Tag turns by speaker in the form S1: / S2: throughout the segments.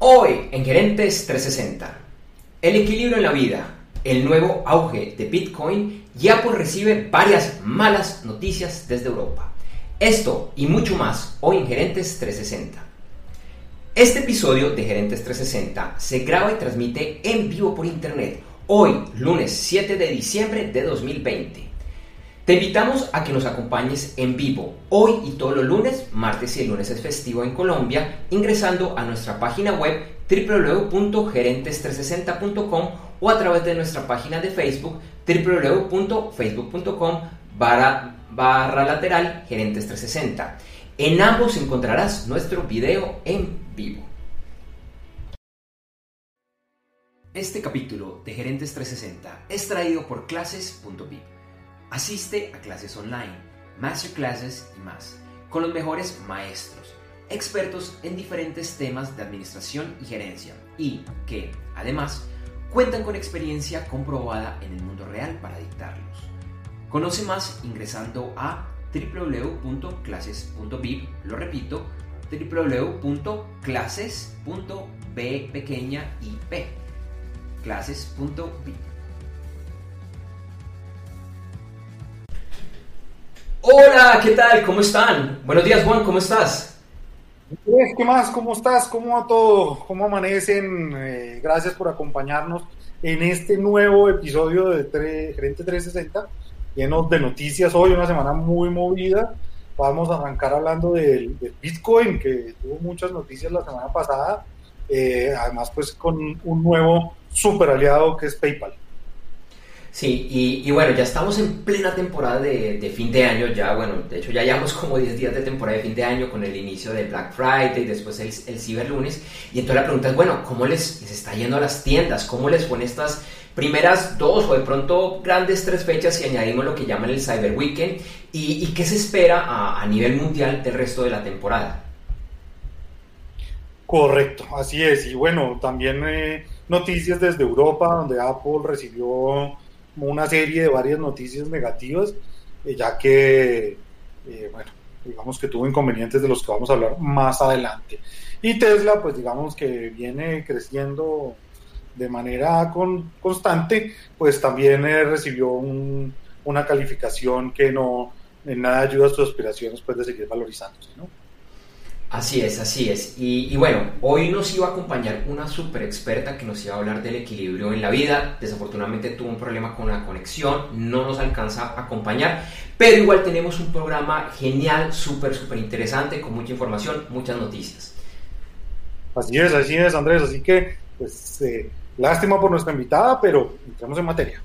S1: Hoy en Gerentes 360, el equilibrio en la vida, el nuevo auge de Bitcoin y Apple recibe varias malas noticias desde Europa. Esto y mucho más hoy en Gerentes 360. Este episodio de Gerentes 360 se graba y transmite en vivo por internet hoy, lunes 7 de diciembre de 2020. Te invitamos a que nos acompañes en vivo hoy y todos los lunes, martes y el lunes es festivo en Colombia, ingresando a nuestra página web www.gerentes360.com o a través de nuestra página de Facebook www.facebook.com barra, lateral gerentes 360. En ambos encontrarás nuestro video en vivo. Este capítulo de Gerentes 360 es traído por clases.vip Asiste a clases online, masterclasses y más, con los mejores maestros, expertos en diferentes temas de administración y gerencia, y que, además, cuentan con experiencia comprobada en el mundo real para dictarlos. Conoce más ingresando a www.clases.vip, lo repito, www.clases.b pequeña. Hola, ¿qué tal? ¿Cómo están? Buenos días, Juan, ¿cómo estás?
S2: ¿Qué más? ¿Cómo estás? ¿Cómo va todo? ¿Cómo amanecen? Eh, gracias por acompañarnos en este nuevo episodio de Gerente 360, lleno de noticias hoy, una semana muy movida. Vamos a arrancar hablando del, Bitcoin, que tuvo muchas noticias la semana pasada, eh, además pues con un nuevo super aliado que es PayPal.
S1: Sí, y, bueno, ya estamos en plena temporada de, fin de año, ya bueno, de hecho ya llevamos como 10 días de temporada de fin de año con el inicio del Black Friday, después el, el Cyber Lunes, y entonces la pregunta es, bueno, ¿cómo les, les está yendo a las tiendas? ¿Cómo les fue estas primeras dos o de pronto grandes tres fechas si añadimos lo que llaman el Cyber Weekend? ¿Y, qué se espera a, nivel mundial del resto de la temporada?
S2: Correcto, así es, y bueno, también eh, noticias desde Europa, donde Apple recibió una serie de varias noticias negativas, eh, ya que, eh, bueno, digamos que tuvo inconvenientes de los que vamos a hablar más adelante. Y Tesla, pues digamos que viene creciendo de manera constante, pues también eh, recibió una calificación que no en nada ayuda a sus aspiraciones pues, de seguir valorizándose, ¿no?
S1: Así es, así es. Y, bueno, hoy nos iba a acompañar una super experta que nos iba a hablar del equilibrio en la vida. Desafortunadamente tuvo un problema con la conexión, no nos alcanza a acompañar, pero igual tenemos un programa genial, súper, súper interesante, con mucha información, muchas noticias.
S2: Así es, así es, Andrés. Así que, pues, eh, lástima por nuestra invitada, pero entramos en materia.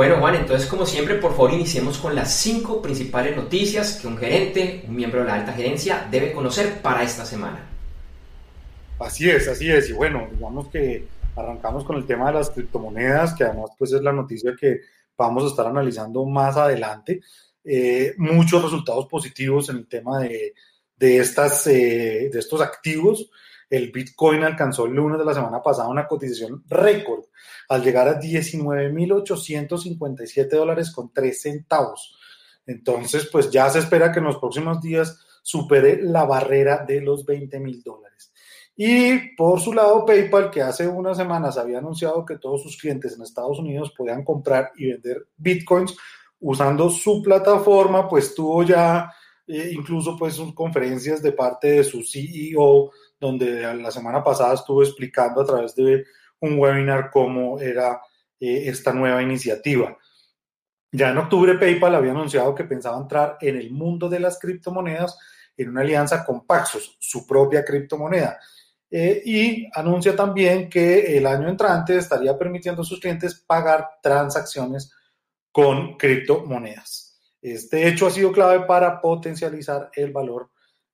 S1: Bueno, Juan, entonces como siempre, por favor, iniciemos con las cinco principales noticias que un gerente, un miembro de la alta gerencia debe conocer para esta semana.
S2: Así es, así es. Y bueno, digamos que arrancamos con el tema de las criptomonedas, que además pues es la noticia que vamos a estar analizando más adelante. Eh, muchos resultados positivos en el tema de, estas, eh, de estos activos. El Bitcoin alcanzó el lunes de la semana pasada una cotización récord al llegar a 19.857 dólares con 3 centavos. Entonces, pues ya se espera que en los próximos días supere la barrera de los 20 mil dólares. Y por su lado, PayPal, que hace unas semanas había anunciado que todos sus clientes en Estados Unidos podían comprar y vender bitcoins usando su plataforma, pues tuvo ya eh, incluso pues sus conferencias de parte de su CEO, donde la semana pasada estuvo explicando a través de un webinar cómo era eh, esta nueva iniciativa. Ya en octubre PayPal había anunciado que pensaba entrar en el mundo de las criptomonedas en una alianza con Paxos, su propia criptomoneda. Eh, y anuncia también que el año entrante estaría permitiendo a sus clientes pagar transacciones con criptomonedas. Este hecho ha sido clave para potencializar el valor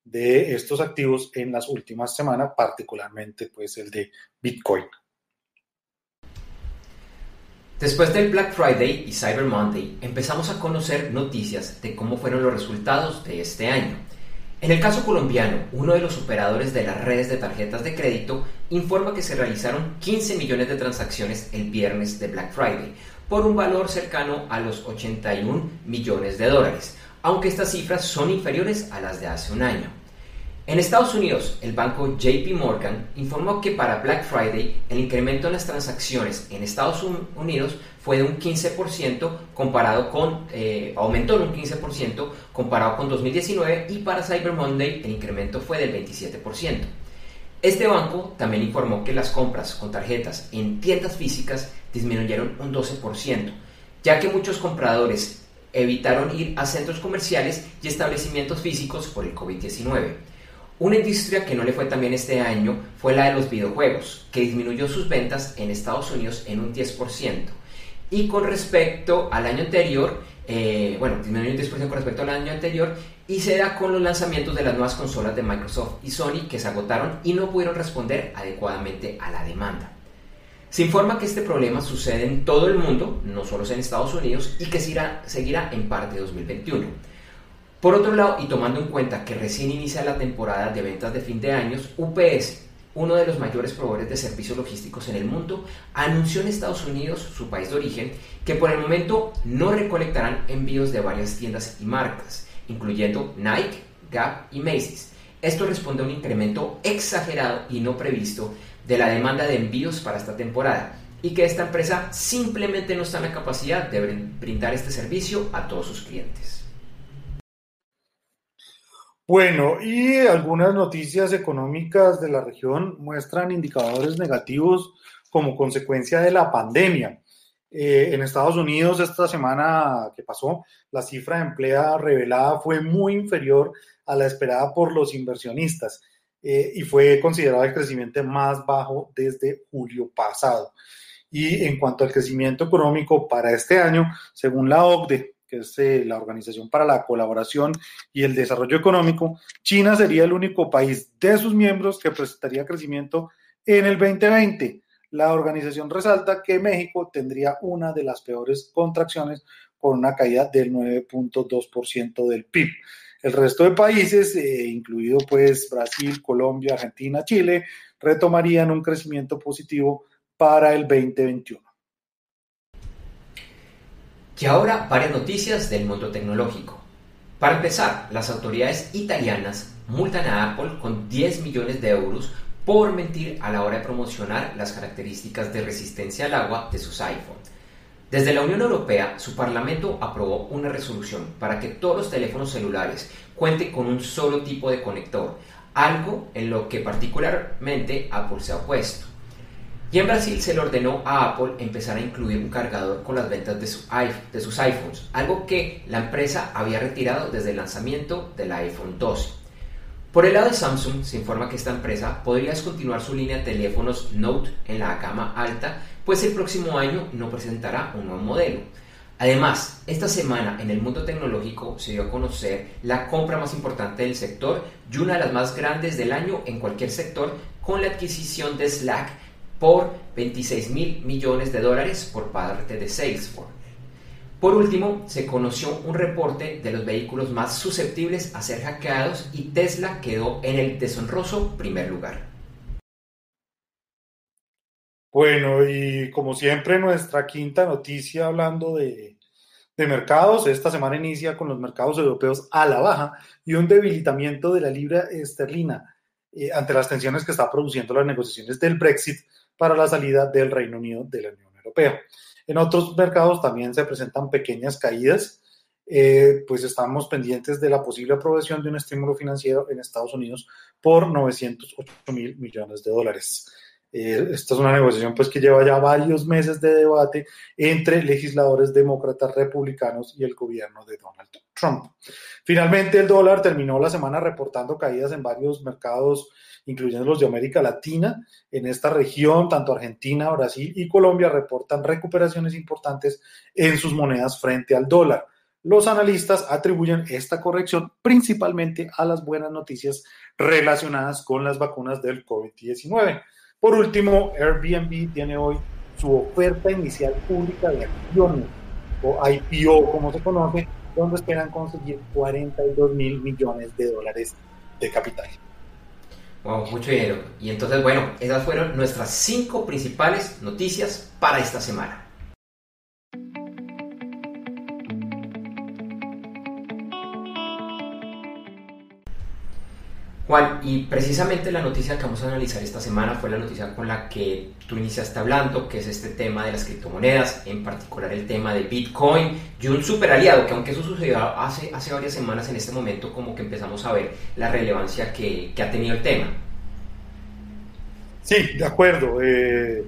S2: de estos activos en las últimas semanas, particularmente pues el de Bitcoin.
S1: Después del Black Friday y Cyber Monday, empezamos a conocer noticias de cómo fueron los resultados de este año. En el caso colombiano, uno de los operadores de las redes de tarjetas de crédito informa que se realizaron 15 millones de transacciones el viernes de Black Friday, por un valor cercano a los 81 millones de dólares, aunque estas cifras son inferiores a las de hace un año. En Estados Unidos, el banco JP Morgan informó que para Black Friday el incremento en las transacciones en Estados Unidos fue de un 15% comparado con, eh, aumentó en un 15% comparado con 2019 y para Cyber Monday el incremento fue del 27%. Este banco también informó que las compras con tarjetas en tiendas físicas disminuyeron un 12%, ya que muchos compradores evitaron ir a centros comerciales y establecimientos físicos por el COVID-19. Una industria que no le fue tan bien este año fue la de los videojuegos, que disminuyó sus ventas en Estados Unidos en un 10%. Y con respecto al año anterior, eh, bueno, disminuyó un 10% con respecto al año anterior, y se da con los lanzamientos de las nuevas consolas de Microsoft y Sony que se agotaron y no pudieron responder adecuadamente a la demanda. Se informa que este problema sucede en todo el mundo, no solo en Estados Unidos, y que seguirá, seguirá en parte de 2021. Por otro lado, y tomando en cuenta que recién inicia la temporada de ventas de fin de años, UPS, uno de los mayores proveedores de servicios logísticos en el mundo, anunció en Estados Unidos, su país de origen, que por el momento no recolectarán envíos de varias tiendas y marcas, incluyendo Nike, Gap y Macy's. Esto responde a un incremento exagerado y no previsto de la demanda de envíos para esta temporada y que esta empresa simplemente no está en la capacidad de brindar este servicio a todos sus clientes.
S2: Bueno, y algunas noticias económicas de la región muestran indicadores negativos como consecuencia de la pandemia. Eh, en Estados Unidos, esta semana que pasó, la cifra de empleo revelada fue muy inferior a la esperada por los inversionistas eh, y fue considerado el crecimiento más bajo desde julio pasado. Y en cuanto al crecimiento económico para este año, según la OCDE, que es eh, la Organización para la Colaboración y el Desarrollo Económico, China sería el único país de sus miembros que presentaría crecimiento en el 2020. La organización resalta que México tendría una de las peores contracciones con una caída del 9.2% del PIB. El resto de países, eh, incluido pues Brasil, Colombia, Argentina, Chile, retomarían un crecimiento positivo para el 2021.
S1: Y ahora varias noticias del mundo tecnológico. Para empezar, las autoridades italianas multan a Apple con 10 millones de euros por mentir a la hora de promocionar las características de resistencia al agua de sus iPhone. Desde la Unión Europea, su Parlamento aprobó una resolución para que todos los teléfonos celulares cuenten con un solo tipo de conector, algo en lo que particularmente Apple se ha opuesto. Y en Brasil se le ordenó a Apple empezar a incluir un cargador con las ventas de, sus iPhones, algo que la empresa había retirado desde el lanzamiento del iPhone 12. Por el lado de Samsung, se informa que esta empresa podría descontinuar su línea de teléfonos Note en la gama alta, pues el próximo año no presentará un nuevo modelo. Además, esta semana en el mundo tecnológico se dio a conocer la compra más importante del sector y una de las más grandes del año en cualquier sector con la adquisición de Slack por 26 mil millones de dólares por parte de Salesforce. Por último, se conoció un reporte de los vehículos más susceptibles a ser hackeados y Tesla quedó en el deshonroso primer lugar.
S2: Bueno, y como siempre, nuestra quinta noticia hablando de, mercados. Esta semana inicia con los mercados europeos a la baja y un debilitamiento de la libra esterlina eh, ante las tensiones que está produciendo las negociaciones del Brexit para la salida del Reino Unido de la Unión Europea. En otros mercados también se presentan pequeñas caídas, eh, pues estamos pendientes de la posible aprobación de un estímulo financiero en Estados Unidos por 908 mil millones de dólares. Eh, esta es una negociación pues que lleva ya varios meses de debate entre legisladores demócratas republicanos y el gobierno de Donald Trump. Finalmente el dólar terminó la semana reportando caídas en varios mercados incluyendo los de América Latina. En esta región, tanto Argentina, Brasil y Colombia reportan recuperaciones importantes en sus monedas frente al dólar. Los analistas atribuyen esta corrección principalmente a las buenas noticias relacionadas con las vacunas del COVID-19. Por último, Airbnb tiene hoy su oferta inicial pública de acciones, o IPO como se conoce, donde esperan conseguir 42 mil millones de dólares de capital.
S1: Wow, mucho dinero. Y entonces, bueno, esas fueron nuestras cinco principales noticias para esta semana. Juan, y precisamente la noticia que vamos a analizar esta semana fue la noticia con la que tú iniciaste hablando, que es este tema de las criptomonedas, en particular el tema de Bitcoin y un super aliado, que aunque eso sucedió hace, hace varias semanas, en este momento como que empezamos a ver la relevancia que, que ha tenido el tema.
S2: Sí, de acuerdo. Eh,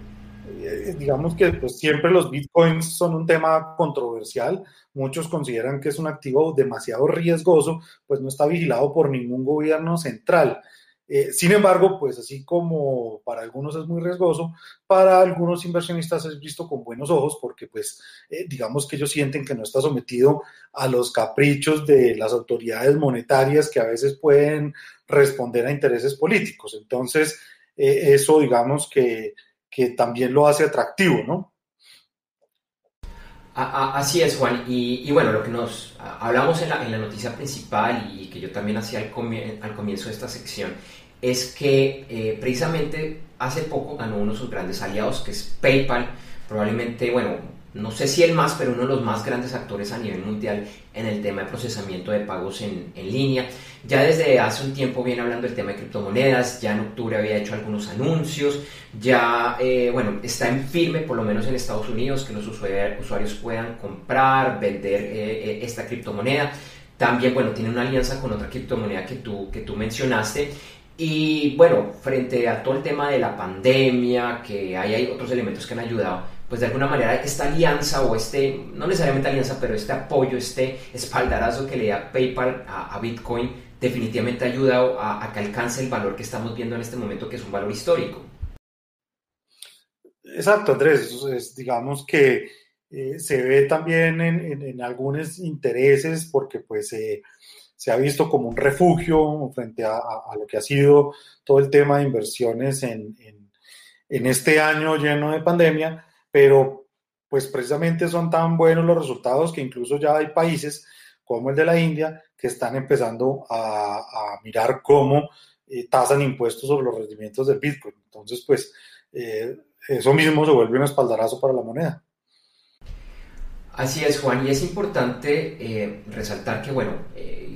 S2: digamos que pues, siempre los bitcoins son un tema controversial. Muchos consideran que es un activo demasiado riesgoso, pues no está vigilado por ningún gobierno central. Eh, sin embargo, pues así como para algunos es muy riesgoso, para algunos inversionistas es visto con buenos ojos porque pues eh, digamos que ellos sienten que no está sometido a los caprichos de las autoridades monetarias que a veces pueden responder a intereses políticos. Entonces, eso digamos que que también lo hace atractivo, ¿no?
S1: Así es, Juan. Y, bueno, lo que nos hablamos en la, en la, noticia principal y que yo también hacía al, comienzo de esta sección es que eh, precisamente hace poco ganó uno de sus grandes aliados, que es PayPal, probablemente, bueno, no sé si el más, pero uno de los más grandes actores a nivel mundial en el tema de procesamiento de pagos en, en, línea. Ya desde hace un tiempo viene hablando del tema de criptomonedas, ya en octubre había hecho algunos anuncios, ya, eh, bueno, está en firme, por lo menos en Estados Unidos, que los usuarios puedan comprar, vender eh, eh, esta criptomoneda. También, bueno, tiene una alianza con otra criptomoneda que tú, que tú mencionaste. Y bueno, frente a todo el tema de la pandemia, que hay, hay otros elementos que han ayudado, pues de alguna manera esta alianza o este, no necesariamente alianza, pero este apoyo, este espaldarazo que le da PayPal a, Bitcoin, definitivamente ha ayudado a, que alcance el valor que estamos viendo en este momento, que es un valor histórico.
S2: Exacto, Andrés, digamos que eh, se ve también en, algunos intereses porque pues se ha visto como un refugio frente a, lo que ha sido todo el tema de inversiones en, en este año lleno de pandemia pero pues precisamente son tan buenos los resultados que incluso ya hay países como el de la India que están empezando a, mirar cómo eh, tasan impuestos sobre los rendimientos del Bitcoin. Entonces, pues eh, eso mismo se vuelve un espaldarazo para la moneda.
S1: Así es, Juan, y es importante eh, resaltar que, bueno,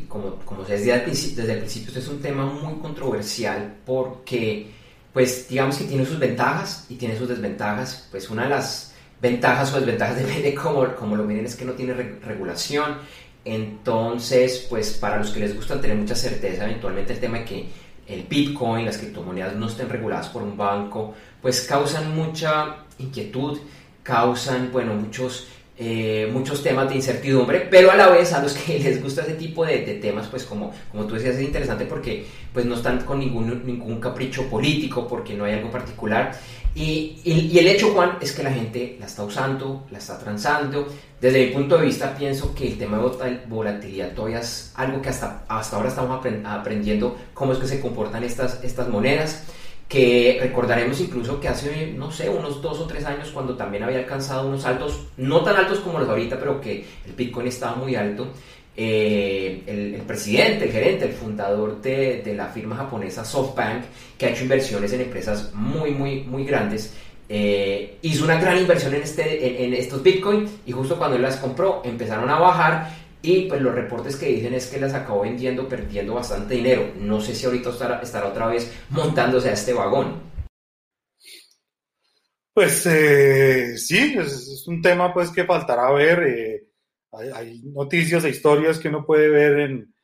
S1: como, como desde, el desde el principio, este es un tema muy controversial porque pues digamos que tiene sus ventajas y tiene sus desventajas. Pues una de las ventajas o desventajas de cómo, como lo miren es que no tiene regulación. Entonces, pues para los que les gusta tener mucha certeza, eventualmente el tema de que el Bitcoin, las criptomonedas no estén reguladas por un banco, pues causan mucha inquietud, causan, bueno, muchos eh, muchos temas de incertidumbre, pero a la vez a los que les gusta ese tipo de, temas, pues como, como tú decías, es interesante porque pues no están con ningún, ningún capricho político, porque no hay algo particular. Y, y, el hecho, Juan, es que la gente la está usando, la está transando. Desde mi punto de vista, pienso que el tema de volatilidad todavía es algo que hasta, hasta ahora estamos aprendiendo cómo es que se comportan estas, estas monedas que recordaremos incluso que hace, no sé, unos dos o tres años cuando también había alcanzado unos altos, no tan altos como los ahorita, pero que el Bitcoin estaba muy alto, eh, el, presidente, el gerente, el fundador de, de, la firma japonesa SoftBank, que ha hecho inversiones en empresas muy, muy, muy grandes, eh, hizo una gran inversión en, este, en, estos Bitcoin y justo cuando él las compró empezaron a bajar y pues los reportes que dicen es que las acabó vendiendo, perdiendo bastante dinero. No sé si ahorita estará, otra vez montándose a este vagón.
S2: Pues eh, sí, es, un tema pues que faltará ver. Eh, hay, noticias e historias que uno puede ver en,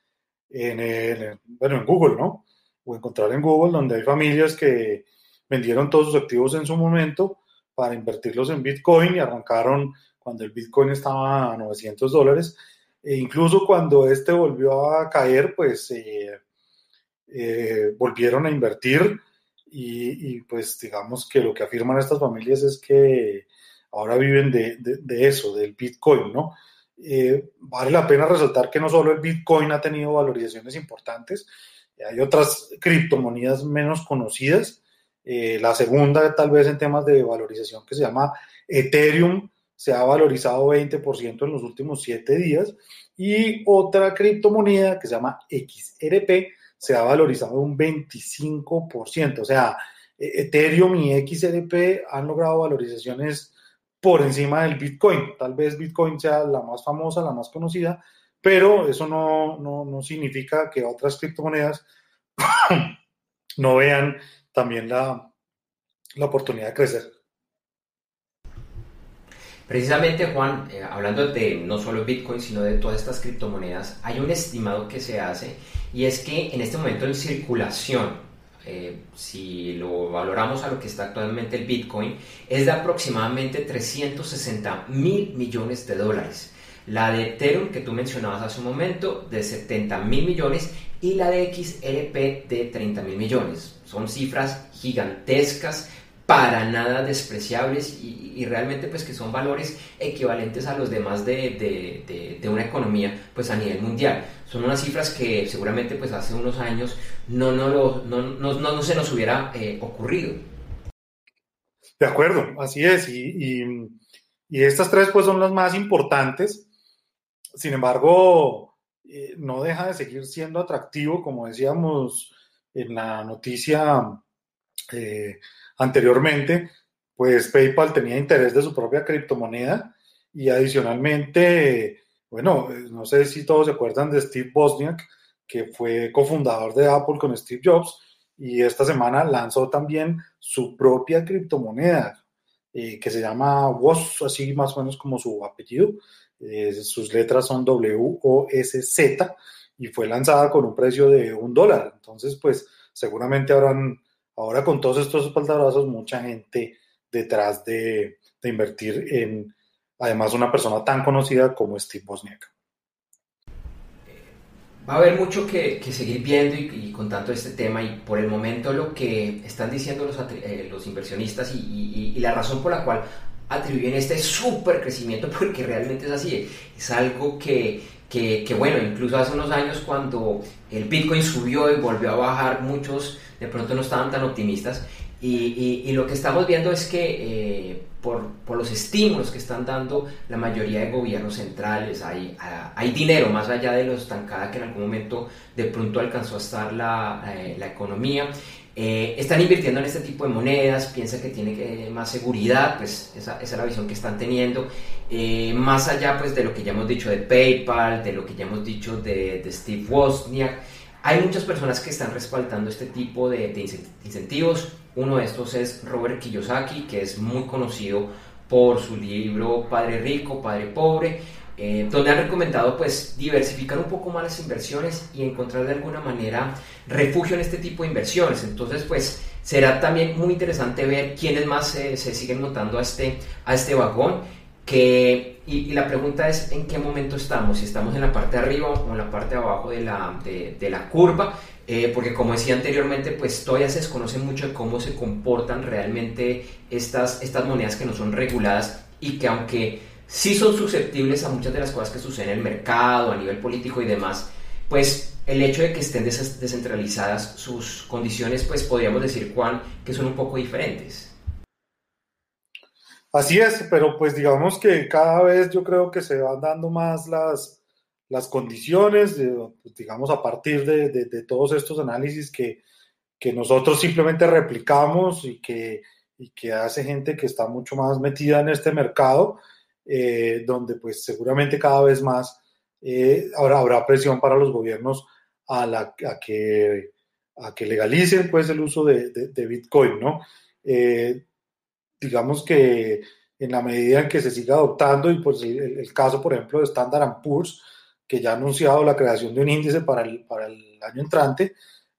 S2: bueno, en Google, ¿no? O encontrar en Google donde hay familias que vendieron todos sus activos en su momento para invertirlos en Bitcoin y arrancaron cuando el Bitcoin estaba a 900 dólares e incluso cuando este volvió a caer, pues eh, eh, volvieron a invertir y, pues digamos que lo que afirman estas familias es que ahora viven de, eso, del Bitcoin, ¿no? Eh, vale la pena resaltar que no solo el Bitcoin ha tenido valorizaciones importantes, hay otras criptomonedas menos conocidas. la segunda, tal vez en temas de valorización, que se llama Ethereum, se ha valorizado 20% en los últimos 7 días y otra criptomoneda que se llama XRP se ha valorizado un 25%. O sea, Ethereum y XRP han logrado valorizaciones por encima del Bitcoin. Tal vez Bitcoin sea la más famosa, la más conocida, pero eso no, no, significa que otras criptomonedas no vean también la, la oportunidad de crecer.
S1: Precisamente, Juan, eh, hablando de no solo Bitcoin, sino de todas estas criptomonedas, hay un estimado que se hace y es que en este momento en circulación, eh, si lo valoramos a lo que está actualmente el Bitcoin, es de aproximadamente 360 mil millones de dólares. La de Ethereum que tú mencionabas hace un momento, de 70 mil millones, y la de XRP de 30 mil millones. Son cifras gigantescas para nada despreciables y, realmente pues que son valores equivalentes a los demás de, una economía pues a nivel mundial. Son unas cifras que seguramente pues hace unos años no, no, no, se nos hubiera eh, ocurrido.
S2: De acuerdo, así es. Y, y, estas tres pues son las más importantes. Sin embargo, eh, no deja de seguir siendo atractivo, como decíamos en la noticia. Eh, Anteriormente, pues PayPal tenía interés de su propia criptomoneda y adicionalmente, bueno, no sé si todos se acuerdan de Steve Bosniak, que fue cofundador de Apple con Steve Jobs y esta semana lanzó también su propia criptomoneda eh, que se llama WOS, así más o menos como su apellido. Eh, sus letras son W-O-S-Z y fue lanzada con un precio de un dólar. Entonces, pues seguramente habrán Ahora con todos estos espaldabrazos, mucha gente detrás de, invertir en, además, una persona tan conocida como Steve Wozniak.
S1: Va a haber mucho que, seguir viendo y, contando este tema y por el momento lo que están diciendo los, eh, inversionistas y, la razón por la cual atribuyen este súper crecimiento porque realmente es así, es algo que, que, bueno, incluso hace unos años cuando el Bitcoin subió y volvió a bajar, muchos de pronto no estaban tan optimistas. Y, y, lo que estamos viendo es que eh, por, por, los estímulos que están dando la mayoría de gobiernos centrales, hay, hay dinero más allá de lo estancada que en algún momento de pronto alcanzó a estar la, eh, la economía. Eh, están invirtiendo en este tipo de monedas, piensan que tiene más seguridad, pues esa, es la visión que están teniendo. más allá pues de lo que ya hemos dicho de PayPal, de lo que ya hemos dicho de Steve Wozniak. Hay muchas personas que están respaldando este tipo de, incentivos. Uno de estos es Robert Kiyosaki, que es muy conocido por su libro Padre Rico, Padre Pobre, eh, donde han recomendado pues diversificar un poco más las inversiones y encontrar de alguna manera refugio en este tipo de inversiones. Entonces pues será también muy interesante ver quiénes más se siguen montando a este, a este vagón que, y, la pregunta es en qué momento estamos, si estamos en la parte de arriba o en la parte de abajo de la, de, la curva, eh, porque como decía anteriormente, pues todavía se desconoce mucho de cómo se comportan realmente estas, estas monedas que no son reguladas y que aunque sí son susceptibles a muchas de las cosas que suceden en el mercado, a nivel político y demás, pues el hecho de que estén descentralizadas sus condiciones, pues podríamos decir, Juan, que son un poco diferentes.
S2: Así es, pero pues digamos que cada vez yo creo que se van dando más las, las condiciones, pues, digamos, a partir de, todos estos análisis que, nosotros simplemente replicamos y que, que hace gente que está mucho más metida en este mercado, eh, donde pues seguramente cada vez más eh, habrá, habrá presión para los gobiernos a, la, que, a que legalicen pues el uso de, Bitcoin, ¿no? Eh, digamos que en la medida en que se siga adoptando, y pues el, caso, por ejemplo, de Standard Poor's, que ya ha anunciado la creación de un índice para el, para el año entrante,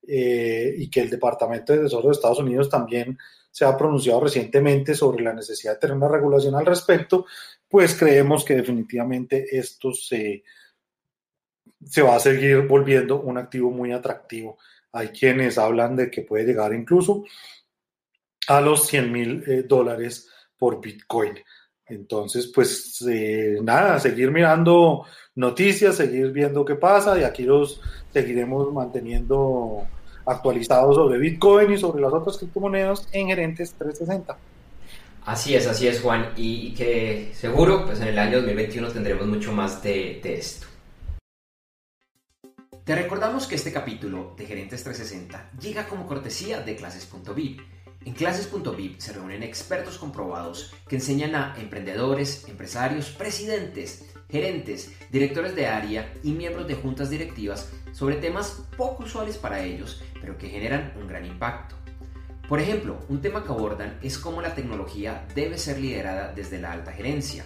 S2: eh, y que el Departamento de Tesoro de Estados Unidos también se ha pronunciado recientemente sobre la necesidad de tener una regulación al respecto, pues creemos que definitivamente esto se, se va a seguir volviendo un activo muy atractivo. Hay quienes hablan de que puede llegar incluso a los 100 mil eh, dólares por Bitcoin. Entonces, pues eh, nada, seguir mirando noticias, seguir viendo qué pasa y aquí los seguiremos manteniendo actualizados sobre Bitcoin y sobre las otras criptomonedas en Gerentes 360.
S1: Así es, así es Juan, y que seguro pues en el año 2021 tendremos mucho más de, de esto. Te recordamos que este capítulo de Gerentes 360 llega como cortesía de clases.vip. En clases.vip se reúnen expertos comprobados que enseñan a emprendedores, empresarios, presidentes, gerentes, directores de área y miembros de juntas directivas sobre temas poco usuales para ellos, pero que generan un gran impacto. Por ejemplo, un tema que abordan es cómo la tecnología debe ser liderada desde la alta gerencia.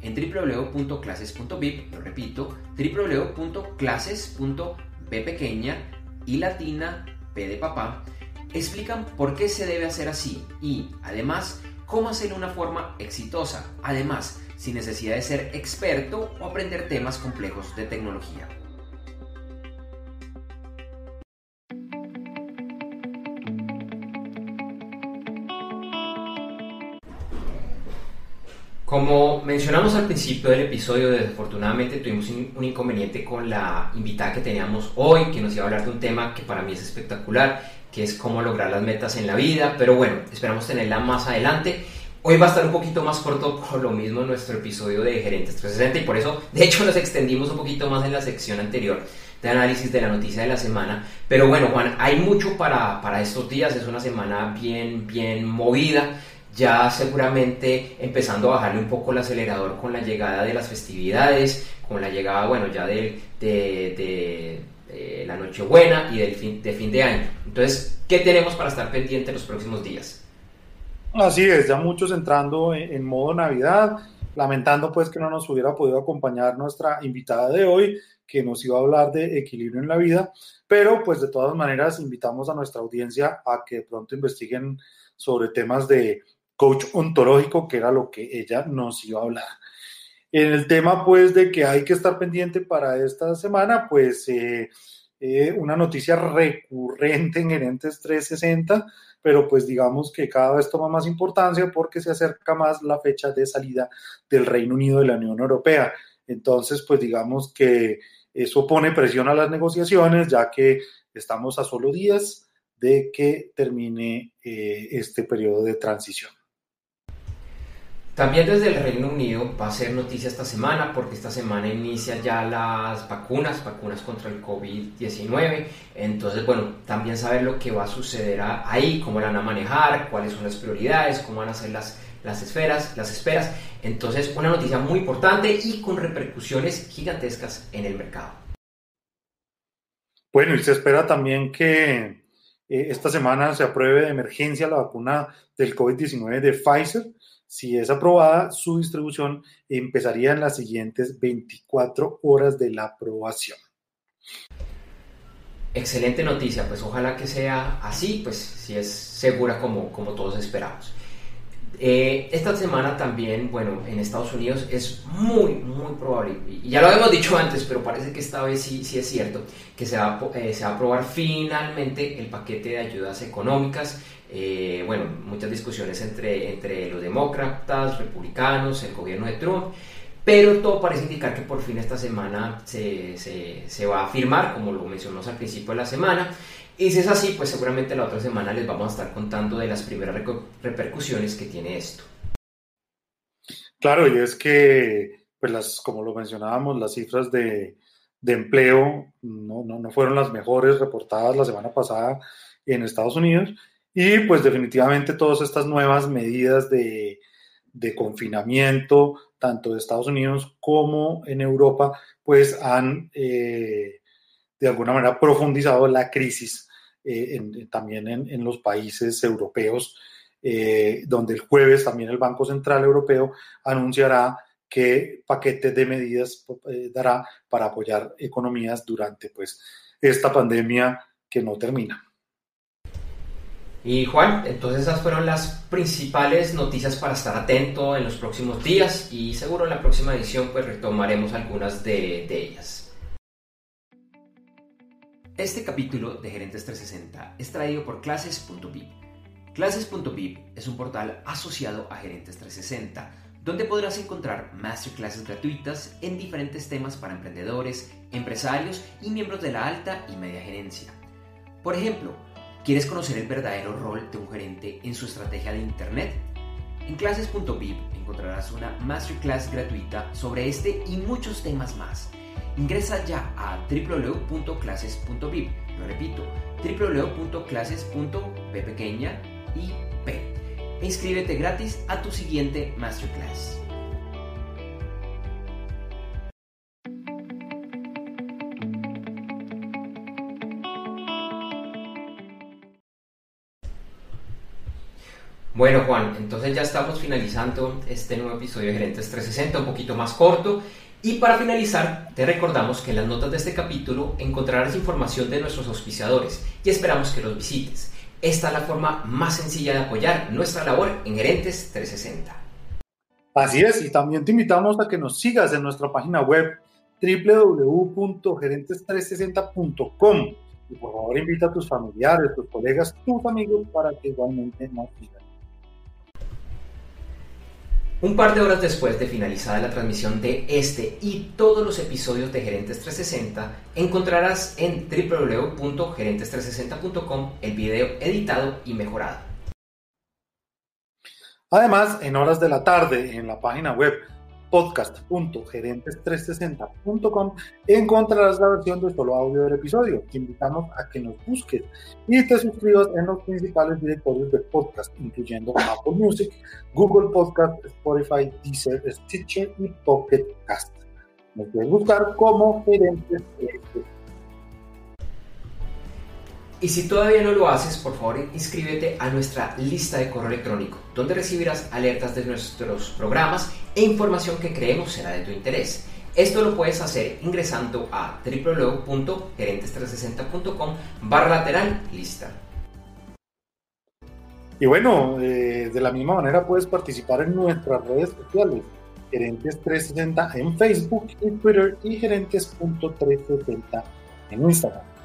S1: En www.clases.vip, lo repito, www.clases.vip pequeña y latina, P de papá, explican por qué se debe hacer así y, además, cómo hacerlo de una forma exitosa, además, sin necesidad de ser experto o aprender temas complejos de tecnología. Como mencionamos al principio del episodio, desafortunadamente tuvimos un inconveniente con la invitada que teníamos hoy, que nos iba a hablar de un tema que para mí es espectacular, que es cómo lograr las metas en la vida, pero bueno, esperamos tenerla más adelante. Hoy va a estar un poquito más corto por lo mismo nuestro episodio de Gerentes 360 y por eso, de hecho, nos extendimos un poquito más en la sección anterior de análisis de la noticia de la semana. Pero bueno, Juan, hay mucho para, para estos días, es una semana bien, bien movida ya seguramente empezando a bajarle un poco el acelerador con la llegada de las festividades, con la llegada, bueno, ya de, de, la Nochebuena y del fin, de fin de año. Entonces, ¿qué tenemos para estar pendiente los próximos días?
S2: Así es, ya muchos entrando en, en modo Navidad, lamentando pues que no nos hubiera podido acompañar nuestra invitada de hoy, que nos iba a hablar de equilibrio en la vida, pero pues de todas maneras invitamos a nuestra audiencia a que pronto investiguen sobre temas de coach ontológico, que era lo que ella nos iba a hablar. En el tema, pues, de que hay que estar pendiente para esta semana, pues, eh, eh, una noticia recurrente en Gerentes 360, pero pues digamos que cada vez toma más importancia porque se acerca más la fecha de salida del Reino Unido de la Unión Europea. Entonces, pues digamos que eso pone presión a las negociaciones, ya que estamos a solo días de que termine eh, este periodo de transición.
S1: También desde el Reino Unido va a ser noticia esta semana porque esta semana inicia ya las vacunas, vacunas contra el COVID-19. Entonces, bueno, también saber lo que va a suceder ahí, cómo la van a manejar, cuáles son las prioridades, cómo van a ser las, las esferas, las esperas. Entonces, una noticia muy importante y con repercusiones gigantescas en el mercado.
S2: Bueno, y se espera también que eh, esta semana se apruebe de emergencia la vacuna del COVID-19 de Pfizer si es aprobada, su distribución empezaría en las siguientes 24 horas de la aprobación.
S1: Excelente noticia, pues ojalá que sea así, pues si es segura como, como todos esperamos. Eh, esta semana también, bueno, en Estados Unidos es muy, muy probable, y ya lo habíamos dicho antes, pero parece que esta vez sí, sí es cierto, que se va, eh, se va a aprobar finalmente el paquete de ayudas económicas eh, bueno, muchas discusiones entre, entre los demócratas, republicanos, el gobierno de Trump, pero todo parece indicar que por fin esta semana se, se, va a firmar, como lo mencionamos al principio de la semana. Y si es así, pues seguramente la otra semana les vamos a estar contando de las primeras repercusiones que tiene esto.
S2: Claro, y es que, pues las, como lo mencionábamos, las cifras de, de empleo no, no, no, fueron las mejores reportadas la semana pasada en Estados Unidos y pues definitivamente todas estas nuevas medidas de, confinamiento, tanto de Estados Unidos como en Europa, pues han eh, de alguna manera profundizado la crisis eh, también en, los países europeos, eh, donde el jueves también el Banco Central Europeo anunciará qué paquete de medidas dará para apoyar economías durante pues esta pandemia que no termina.
S1: Y Juan, entonces esas fueron las principales noticias para estar atento en los próximos días y seguro en la próxima edición pues retomaremos algunas de, de ellas. Este capítulo de Gerentes 360 es traído por clases.vip. Clases.vip es un portal asociado a Gerentes 360 donde podrás encontrar masterclasses gratuitas en diferentes temas para emprendedores, empresarios y miembros de la alta y media gerencia. Por ejemplo, ¿Quieres conocer el verdadero rol de un gerente en su estrategia de Internet? En clases.vip encontrarás una masterclass gratuita sobre este y muchos temas más. Ingresa ya a www.clases.vip. Lo repito, www.clases.p pequeña y p. E inscríbete gratis a tu siguiente masterclass. Bueno, Juan, entonces ya estamos finalizando este nuevo episodio de Gerentes 360, un poquito más corto. Y para finalizar, te recordamos que en las notas de este capítulo encontrarás información de nuestros auspiciadores y esperamos que los visites. Esta es la forma más sencilla de apoyar nuestra labor en Gerentes 360.
S2: Así es, y también te invitamos a que nos sigas en nuestra página web www.gerentes360.com y por favor invita a tus familiares, tus colegas, tus amigos para que igualmente nos sigan.
S1: Un par de horas después de finalizada la transmisión de este y todos los episodios de Gerentes 360, encontrarás en www.gerentes360.com el video editado y mejorado.
S2: Además, en horas de la tarde, en la página web podcast.gerentes360.com encontrarás la versión de solo audio del episodio. Te invitamos a que nos busques y te suscribas en los principales directorios de podcast, incluyendo Apple Music, Google Podcast, Spotify, Deezer, Stitcher y Pocket Cast. Nos puedes buscar como Gerentes 360.
S1: Y si todavía no lo haces, por favor inscríbete a nuestra lista de correo electrónico, donde recibirás alertas de nuestros programas e información que creemos será de tu interés. Esto lo puedes hacer ingresando a www.gerentes360.com barra lateral lista.
S2: Y bueno, eh, de la misma manera puedes participar en nuestras redes sociales, Gerentes360 en Facebook y Twitter y Gerentes.360 en Instagram.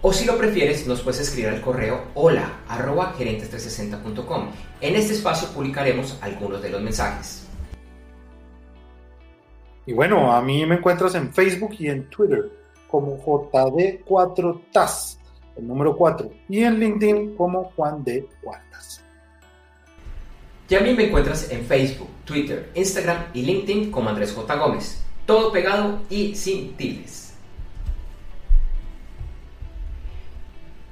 S1: O si lo prefieres, nos puedes escribir al correo hola arroba gerentes360.com. En este espacio publicaremos algunos de los mensajes.
S2: Y bueno, a mí me encuentras en Facebook y en Twitter como JD4TAS, el número 4, y en LinkedIn como Juan D. Cuartas.
S1: Y a mí me encuentras en Facebook, Twitter, Instagram y LinkedIn como Andrés J. Gómez. Todo pegado y sin tildes.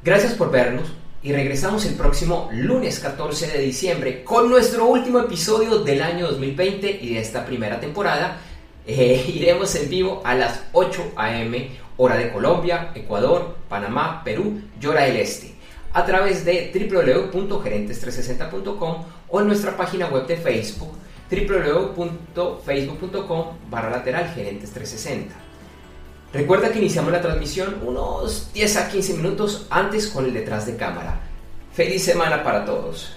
S1: Gracias por vernos y regresamos el próximo lunes 14 de diciembre con nuestro último episodio del año 2020 y de esta primera temporada. Eh, iremos en vivo a las 8 a.m. hora de Colombia, Ecuador, Panamá, Perú y hora del Este a través de www.gerentes360.com o en nuestra página web de Facebook www.facebook.com barra lateral gerentes 360. Recuerda que iniciamos la transmisión unos 10 a 15 minutos antes con el detrás de cámara. Feliz semana para todos.